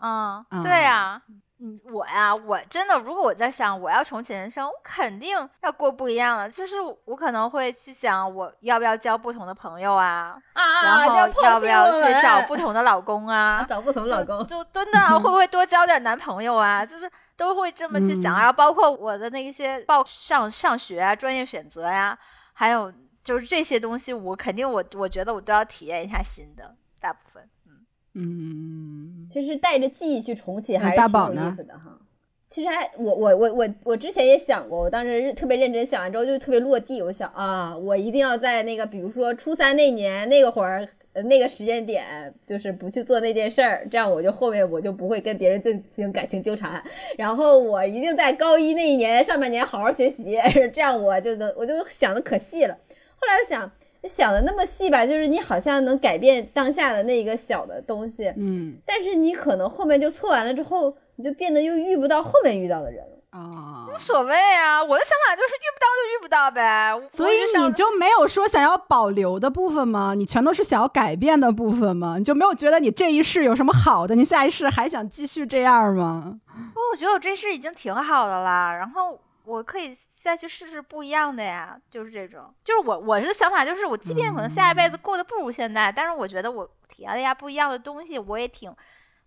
嗯，嗯对呀、嗯，我呀，我真的，如果我在想我要重启人生，我肯定要过不一样了。就是我可能会去想，我要不要交不同的朋友啊，然啊，后要不要去找不同的老公啊，找不同就老公。就真的会不会多交点男朋友啊？就是都会这么去想，嗯然后包括我的那些报上上学啊、专业选择呀、还有就是这些东西，我肯定我我觉得我都要体验一下新的，大部分。嗯，嗯，就是带着记忆去重启，还是挺有大宝呢意思的哈。其实还我我我我我之前也想过，我当时特别认真想完之后就特别落地，我想啊，我一定要在那个比如说初三那年那个会儿呃那个时间点，就是不去做那件事儿，这样我就后面我就不会跟别人进行感情纠缠。然后我一定在高一那一年上半年好好学习，这样我就能我就想的可细了。后来我想。你想的那么细吧，就是你好像能改变当下的那一个小的东西，嗯但是你可能后面就错完了之后，你就变得又遇不到后面遇到的人了。啊，无所谓啊，我的想法就是遇不到就遇不到呗。所以你就没有说想要保留的部分吗？你全都是想要改变的部分吗？你就没有觉得你这一世有什么好的？你下一世还想继续这样吗？不，我觉得我这世已经挺好的啦，然后我可以再去试试不一样的呀，就是这种，就是我我的想法就是，我即便可能下一辈子过得不如现在，但是我觉得我体验了一下不一样的东西，我也挺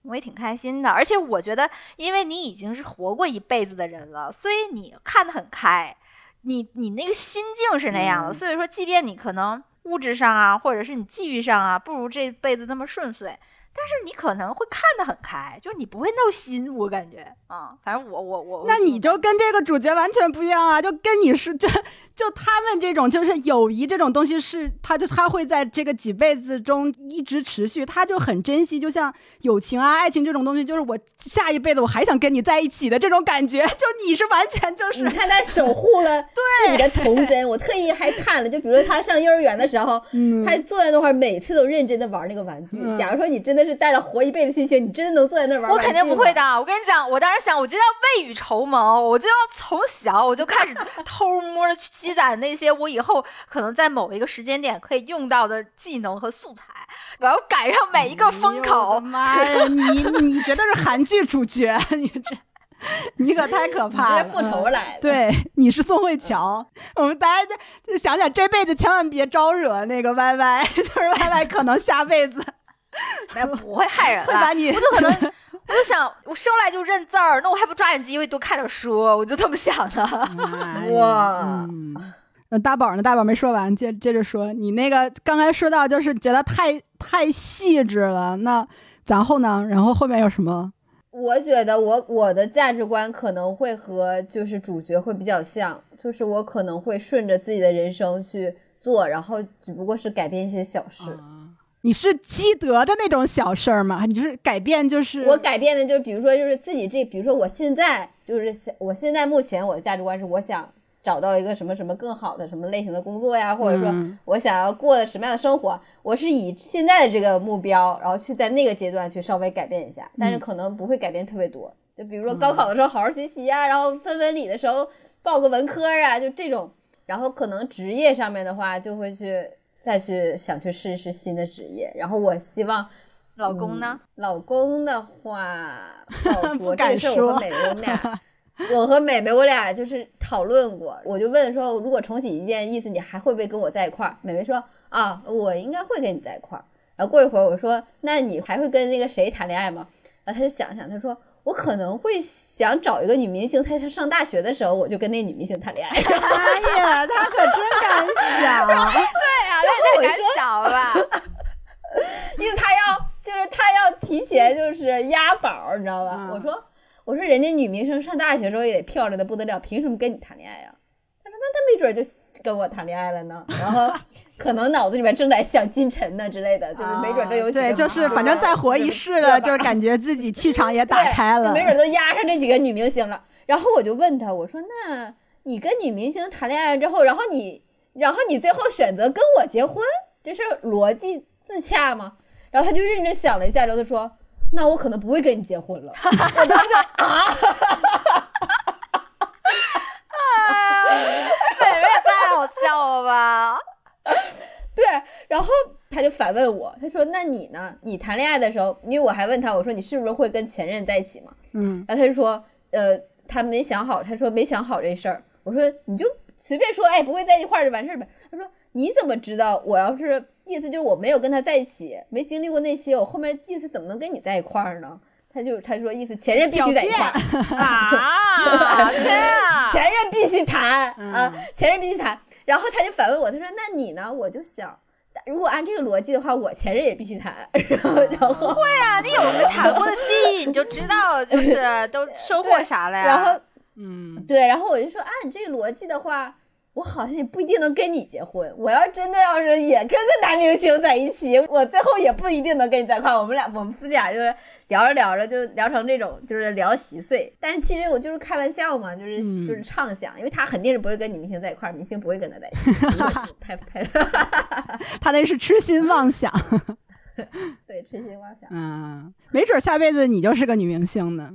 我也挺开心的。而且我觉得，因为你已经是活过一辈子的人了，所以你看得很开，你你那个心境是那样的。嗯所以说，即便你可能物质上啊，或者是你际遇上啊，不如这辈子那么顺遂。但是你可能会看得很开，就是你不会闹心，我感觉啊、反正我我我，那你就就跟这个主角完全不一样啊！就跟你是就就他们这种就是友谊这种东西是，他就他会在这个几辈子中一直持续，他就很珍惜，就像友情啊、爱情这种东西，就是我下一辈子我还想跟你在一起的这种感觉。就你是完全就是你看他守护了 自己的童真，我特意还看了，就比如说他上幼儿园的时候，嗯他坐在那块儿，每次都认真的玩那个玩具。嗯假如说你真的是带着活一辈子心情，你真的能坐在那儿玩我肯定不会。的。我跟你讲，我当时想，我就要未雨绸缪，我就要从小我就开始 偷摸的去积攒那些我以后可能在某一个时间点可以用到的技能和素材，我要赶上每一个风口的。妈呀，你你绝对是韩剧主角，你这你可太可怕了。复仇嗯来的。对，你是宋慧乔。我们大家就就想想，这辈子千万别招惹那个 Y Y，就是 Y Y 可能下辈子 没有不会害人的，会把你我就可能，我就想，我生来就认字儿，那我还不抓紧机会多看点书，我就这么想的。哇嗯那大宝呢？大宝没说完，接接着说。你那个刚才说到，就是觉得太太细致了。那然后呢？然后后面有什么？我觉得我我的价值观可能会和就是主角会比较像，就是我可能会顺着自己的人生去做，然后只不过是改变一些小事。你是积德的那种小事儿吗？你就是改变，就是我改变的就是，比如说就是自己这，比如说我现在就是想，我现在目前我的价值观是，我想找到一个什么什么更好的什么类型的工作呀，或者说嗯我想要过的什么样的生活，我是以现在的这个目标，然后去在那个阶段去稍微改变一下，但是可能不会改变特别多。就比如说高考的时候好好学习呀，然后分文理的时候报个文科啊，就这种。然后可能职业上面的话，就会去再去想去试一试新的职业。然后我希望老公呢？老公的话不 好说，这不敢个事我和美美我们俩，我和美美我俩就是讨论过，我就问说，如果重启一遍，意思你还会不会跟我在一块儿？美美说啊，我应该会跟你在一块儿。然后过一会儿我说，那你还会跟那个谁谈恋爱吗？然后他就想想，他说我可能会想找一个女明星，在她上大学的时候，我就跟那女明星谈恋爱。哎呀，他可真敢想。对呀、那太敢想了吧？因为他要就是他要提前就是押宝，你知道吧？嗯我说我说人家女明星上大学时候也得漂亮的不得了，凭什么跟你谈恋爱呀、他说那他没准就跟我谈恋爱了呢，然后可能脑子里面正在想金晨呢之类的，就是没准这有几个对，就是反正再活一世了，就是感觉自己气场也打开了就。没准都压上这几个女明星了。然后我就问他，我说那你跟女明星谈恋爱之后，然后你然后你最后选择跟我结婚，这是逻辑自洽吗？然后他就认真想了一下，然后他说。那我可能不会跟你结婚了。我当时就啊，妹妹也太好笑了吧？对，然后他就反问我，他说：“那你呢？你谈恋爱的时候，因为我还问他，我说你是不是会跟前任在一起嘛？嗯，然后他就说，呃，他没想好，他说没想好这事儿。我说你就随便说，哎，不会在一块儿就完事儿呗。他说你怎么知道我要是意思就是我没有跟他在一起，没经历过那些，我后面意思怎么能跟你在一块儿呢？他就他说意思前任必须在一块儿，啊！天啊！前任必须谈啊嗯，前任必须谈。然后他就反问我，他说那你呢？我就想。如果按这个逻辑的话，我前任也必须谈，然后，然后，会啊，你有个谈过的记忆，你就知道就是 都收获啥了呀。然后，嗯，对，然后我就说，按你这个逻辑的话，我好像也不一定能跟你结婚。我要真的要是也跟个男明星在一起，我最后也不一定能跟你在一块儿。我们俩，我们夫妻俩就是聊着聊着就聊成这种，就是聊稀碎。但是其实我就是开玩笑嘛，就是、嗯就是畅想，因为他肯定是不会跟女明星在一块儿，明星不会跟他在一起。拍拍，他那是痴心妄想。对，痴心妄想，嗯，没准下辈子你就是个女明星呢。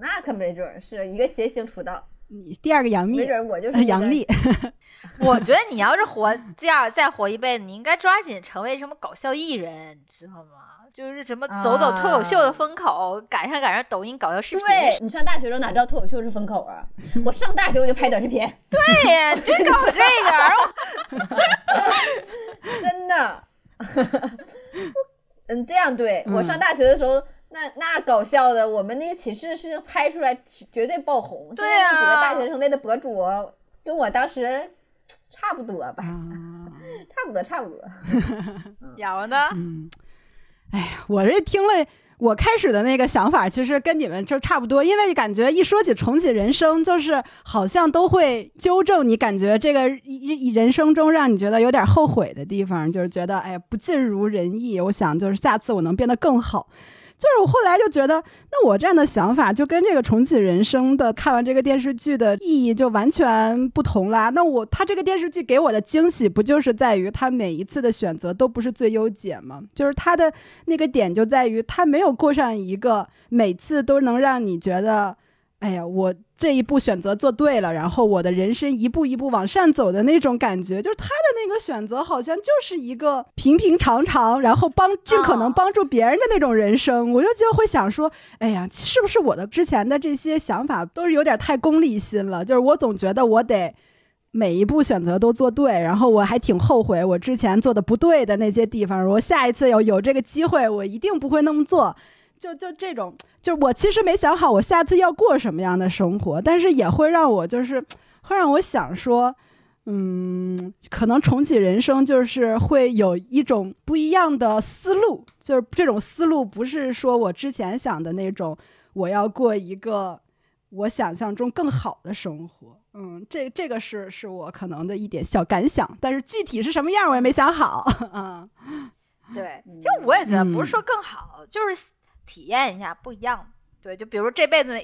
那可没准是一个谐星出道，你第二个杨幂，没准我就是杨幂，我觉得你要是活这样再活一辈子，你应该抓紧成为什么搞笑艺人，你知道吗？就是什么走走脱口秀的风口，赶上赶上抖音搞笑视频。对你上大学的时候哪知道脱口秀是风口啊？我上大学我就拍短视频，对呀，你就搞这个，真的。嗯，这样对、我上嗯大学的时候，那那搞笑的，我们那个寝室是拍出来绝对爆红。对现在那几个啊大学生类的博主，跟我当时差不多吧，啊，差不多差不多。瑶呢？嗯，哎呀，我这听了。我开始的那个想法其实跟你们就差不多，因为感觉一说起重启人生，就是好像都会纠正你，感觉这个一一人生中让你觉得有点后悔的地方，就是觉得哎呀不尽如人意。我想就是下次我能变得更好。就是我后来就觉得，那我这样的想法就跟这个重启人生的看完这个电视剧的意义就完全不同啦。那我他这个电视剧给我的惊喜，不就是在于他每一次的选择都不是最优解吗？就是他的那个点就在于他没有过上一个每次都能让你觉得，哎呀，我这一步选择做对了，然后我的人生一步一步往上走的那种感觉。就是他的那个选择好像就是一个平平常常，然后帮尽可能哦帮助别人的那种人生。我就就会想说，哎呀，是不是我的之前的这些想法都是有点太功利心了？就是我总觉得我得。每一步选择都做对，然后我还挺后悔我之前做的不对的那些地方。我下一次有有这个机会，我一定不会那么做。就就这种，就是我其实没想好我下次要过什么样的生活，但是也会让我就是会让我想说，嗯，可能重启人生就是会有一种不一样的思路，就是这种思路不是说我之前想的那种，我要过一个我想象中更好的生活。嗯，这这个是是我可能的一点小感想，但是具体是什么样我也没想好。嗯，对，嗯就我也觉得不嗯是说更好，就是体验一下不一样。对，就比如说这辈子，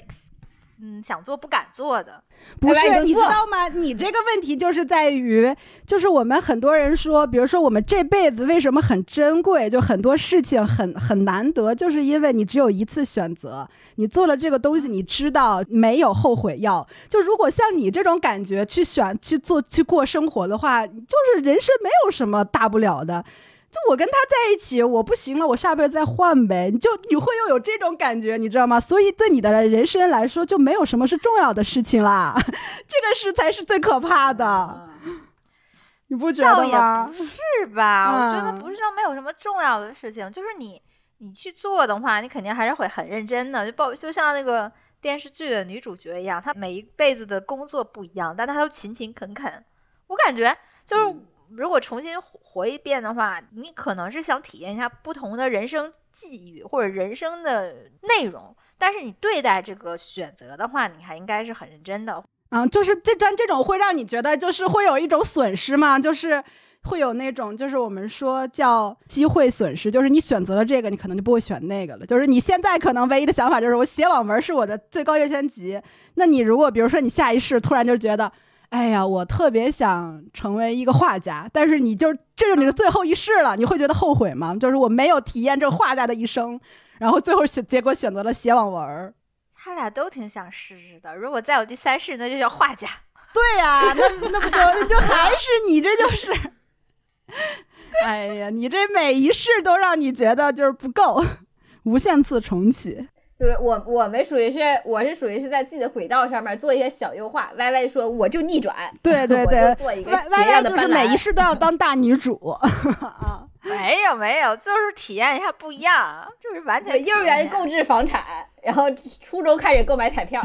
嗯，想做不敢做的，不是你知道吗？你这个问题就是在于，就是我们很多人说，比如说我们这辈子为什么很珍贵，就很多事情很很难得，就是因为你只有一次选择，你做了这个东西，你知道没有后悔药。就如果像你这种感觉去选去做去过生活的话，就是人生没有什么大不了的。就我跟他在一起，我不行了，我下辈子再换呗。你就你会又有这种感觉，你知道吗？所以对你的人生来说，就没有什么是重要的事情啦。这个是才是最可怕的，你不觉得吗不？是吧？我觉得嗯不是说没有什么重要的事情，就是你你去做的话，你肯定还是会很认真的，就包就像那个电视剧的女主角一样，她每一辈子的工作不一样，但她都勤勤恳恳。我感觉就是。嗯如果重新活一遍的话，你可能是想体验一下不同的人生际遇或者人生的内容，但是你对待这个选择的话，你还应该是很认真的。嗯，就是这但这种会让你觉得就是会有一种损失吗？就是会有那种就是我们说叫机会损失，就是你选择了这个，你可能就不会选那个了。就是你现在可能唯一的想法就是我写网文是我的最高优先级，那你如果比如说你下一世突然就觉得。哎呀，我特别想成为一个画家，但是你就这是你的最后一世了，你会觉得后悔吗？就是我没有体验这个画家的一生，然后最后选结果选择了写网文儿。他俩都挺想试试的。如果再有第三世，那就叫画家。对呀、那那不就就还是你这就是，哎呀，你这每一世都让你觉得就是不够，无限次重启。就是我我们属于是我是属于是在自己的轨道上面做一些小优化。歪歪说我就逆转，对对 对就做一个歪歪别样的就是每一世都要当大女主 啊。没有没有，就是体验一下不一样，就是完全，幼儿园购置房产，然后初中开始购买彩票，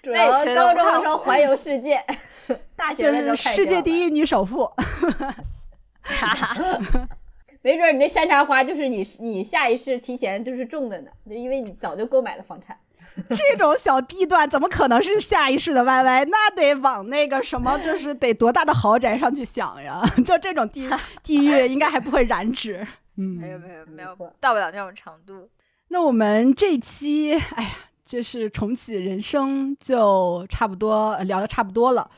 主要高中的时候环游世界，大学的时候世界第一女首富，玩，没准你那山茶花就是你你下一世提前就是种的呢，就因为你早就购买了房产。这种小地段怎么可能是下一世的 YY？那得往那个什么，就是得多大的豪宅上去想呀？就这种地 地域应该还不会染指。嗯，没有没有没有，到不了那种程度。那我们这期，哎呀，就是重启人生，就差不多呃聊的差不多了。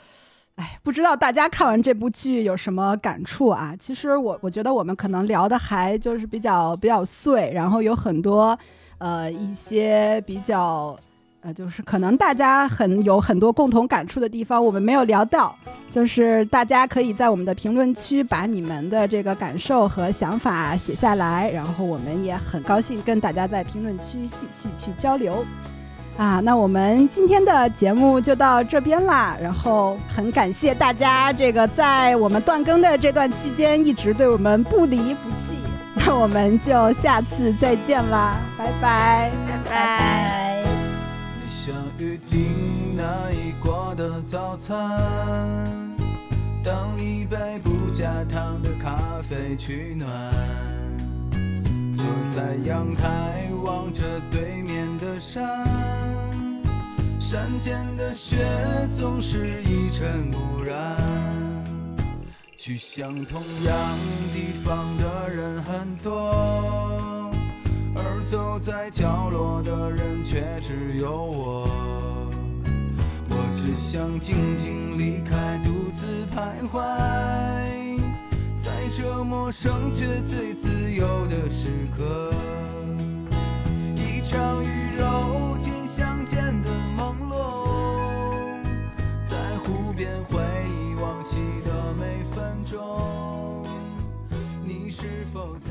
哎，不知道大家看完这部剧有什么感触啊？其实我我觉得我们可能聊的还就是比较比较碎，然后有很多呃一些比较呃，就是可能大家很有很多共同感触的地方，我们没有聊到。就是大家可以在我们的评论区把你们的这个感受和想法写下来，然后我们也很高兴跟大家在评论区继续去交流。啊，那我们今天的节目就到这边啦，然后很感谢大家这个在我们断更的这段期间一直对我们不离不弃。那我们就下次再见啦，拜拜。拜拜拜。你想预定哪一国的早餐？当一杯不加糖的咖啡取暖，坐在阳台望着对面的山，山间的雪总是一尘不染。去相同样地方的人很多，而走在角落的人却只有我。我只想静静离开，独自徘徊，在这陌生却最自由的时刻。一场雨揉进相见的朦胧，在湖边回忆往昔的每分钟。你是否在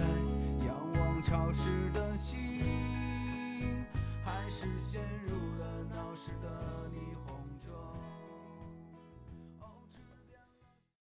仰望潮湿的星，还是陷入了闹市的？